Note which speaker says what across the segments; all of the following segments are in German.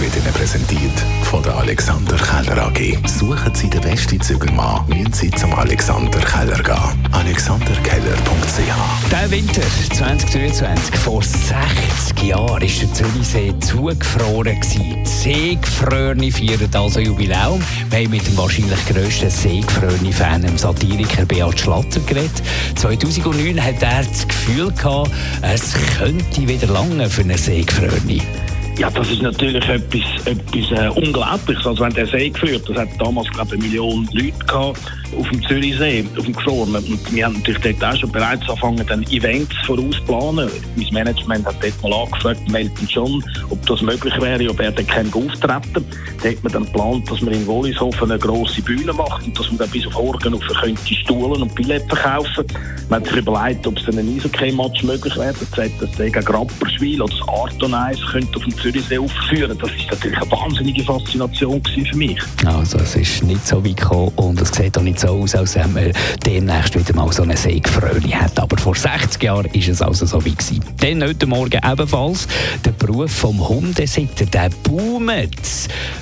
Speaker 1: wird Ihnen präsentiert von der Alexander Keller AG. Suchen Sie den besten Zügelmann, müssen Sie zum Alexander Keller gehen. AlexanderKeller.ch
Speaker 2: Der Winter 2023, vor 60 Jahren, war der Zürichsee zugefroren. Die Seegefrorene feiern also Jubiläum. Wir haben mit dem wahrscheinlich grössten Seegefrorene-Fan, dem Satiriker Beat Schlatter, geredet. 2009 hat er das Gefühl es könnte wieder lange für eine Seegefrorene.
Speaker 3: Ja, das ist natürlich etwas, etwas äh, Unglaubliches. Also, wenn der See geführt, das hat damals, glaube eine Million Leute gehabt auf dem Zürichsee, auf dem Gefrorenen. Und wir haben natürlich dort auch schon bereits angefangen, dann Events vorausplanen. Mein Management hat dort mal angefragt, melden schon, ob das möglich wäre, ob er dann kein auftreten Da hat man dann geplant, dass man in Wollishofen eine grosse Bühne macht und dass man dann bis auf Horgen auf könnte Stuhlen und Billette verkaufen. Man hat sich überlegt, ob es dann ein Eishockey-Match möglich wäre. Das sagt, dass gegen Grapperschwil oder das Arton könnte auf dem Zürichsee aufführen. Das ist natürlich eine wahnsinnige Faszination für mich.
Speaker 2: Also es ist nicht so weit gekommen und es sieht auch nicht so aus, als wenn man demnächst wieder mal so eine Seegfröhli hat. Aber vor 60 Jahren war es also so weit gewesen. Dann heute Morgen ebenfalls der Beruf vom Hundesitter, der boomt.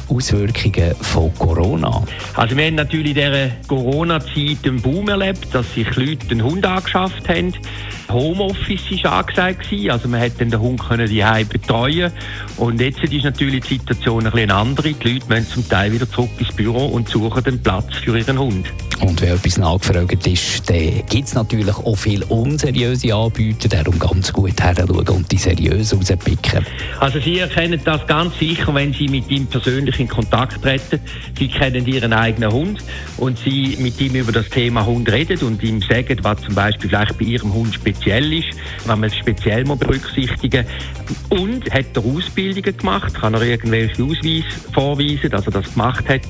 Speaker 2: Auswirkungen von Corona.
Speaker 4: Also wir haben natürlich in dieser Corona-Zeit einen Boom erlebt, dass sich Leute einen Hund angeschafft haben. Homeoffice war angesagt, also man konnte den Hund die betreuen und jetzt ist natürlich die Situation ein bisschen andere. Die Leute müssen zum Teil wieder zurück ins Büro und suchen den Platz für ihren Hund.
Speaker 2: Und wenn etwas nachgefragt ist, dann gibt es natürlich auch viele unseriöse Anbieter, darum ganz gut heranschauen und die seriös rauspicken.
Speaker 4: Also Sie erkennen das ganz sicher, wenn Sie mit ihm persönlich in Kontakt treten. Sie kennen Ihren eigenen Hund und Sie mit ihm über das Thema Hund reden und ihm sagen, was zum Beispiel vielleicht bei Ihrem Hund speziell ist, was man speziell mal berücksichtigen Und hat er Ausbildungen gemacht, kann er irgendwelche Ausweise vorweisen, dass er das gemacht hat.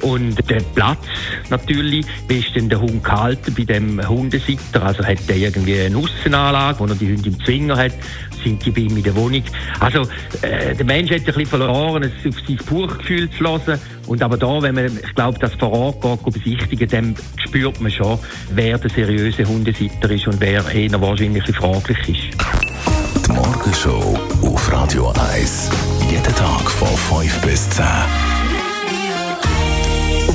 Speaker 4: Und der Platz natürlich, wie ist denn der Hund gehalten bei dem Hundesitter? Also hat der irgendwie eine Aussenanlage, wo er die Hunde im Zwinger hat? Sind die bei ihm in der Wohnung? Also äh, der Mensch hat ein bisschen verloren, es auf sein Buchgefühl zu hören. Und aber da, wenn man, ich glaube, das vor Ort geht, besichtigen, dann spürt man schon, wer der seriöse Hundesitter ist und wer eher wahrscheinlich fraglich ist.
Speaker 1: Die Morgenshow auf Radio 1. Jeden Tag von 5 bis 10.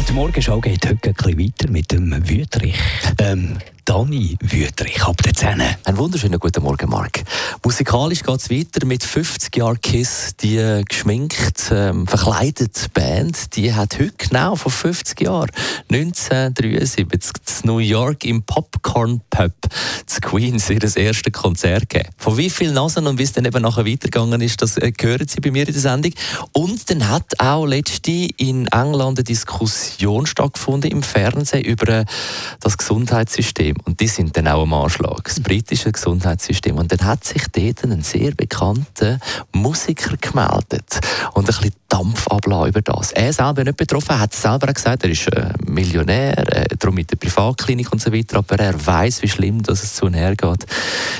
Speaker 2: Die Morgenschau geht heute ein bisschen weiter mit dem Wüterich. Ähm, Dani Wüterich ab der 10.
Speaker 5: Einen wunderschönen guten Morgen, Marc. Musikalisch geht es weiter mit 50 Jahren Kiss. Die geschminkt, ähm, verkleidete Band, die hat heute genau vor 50 Jahren, 1973, in New York im Popcorn Pub zu Queens ihr erstes Konzert gegeben. Von wie vielen Nasen und wie es dann eben nachher weitergegangen ist, das äh, hören Sie bei mir in der Sendung. Und dann hat auch letzte in England eine Diskussion stattgefunden im Fernsehen über äh, das Gesundheitssystem. Und die sind dann auch am Anschlag. Das britische Gesundheitssystem. Und dann hat sich dort ein sehr bekannter Musiker gemeldet und ein bisschen Dampf ablassen über das. Er selber nicht betroffen, er hat selber gesagt, er ist äh, Millionär, äh, darum mit der Privatklinik und so weiter, aber er weiß, wie schlimm dass es zu und her geht.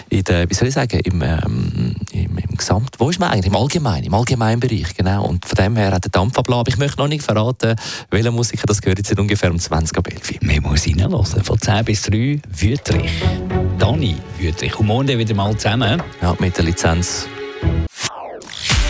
Speaker 5: In der, wie soll ich sagen, im, ähm, im, im Gesamt, wo ist man eigentlich? Im Allgemeinen, im allgemeinen Bereich, genau. Und von dem her hat er Dampf ablassen. Aber ich möchte noch nicht verraten, welcher Musiker das gehört jetzt ungefähr um 20 ab 11
Speaker 2: Wir müssen reinhören, von 10 bis 3, Wüterich. Dani Wüterich. Und morgen wieder mal zusammen.
Speaker 5: Ja, mit der Lizenz.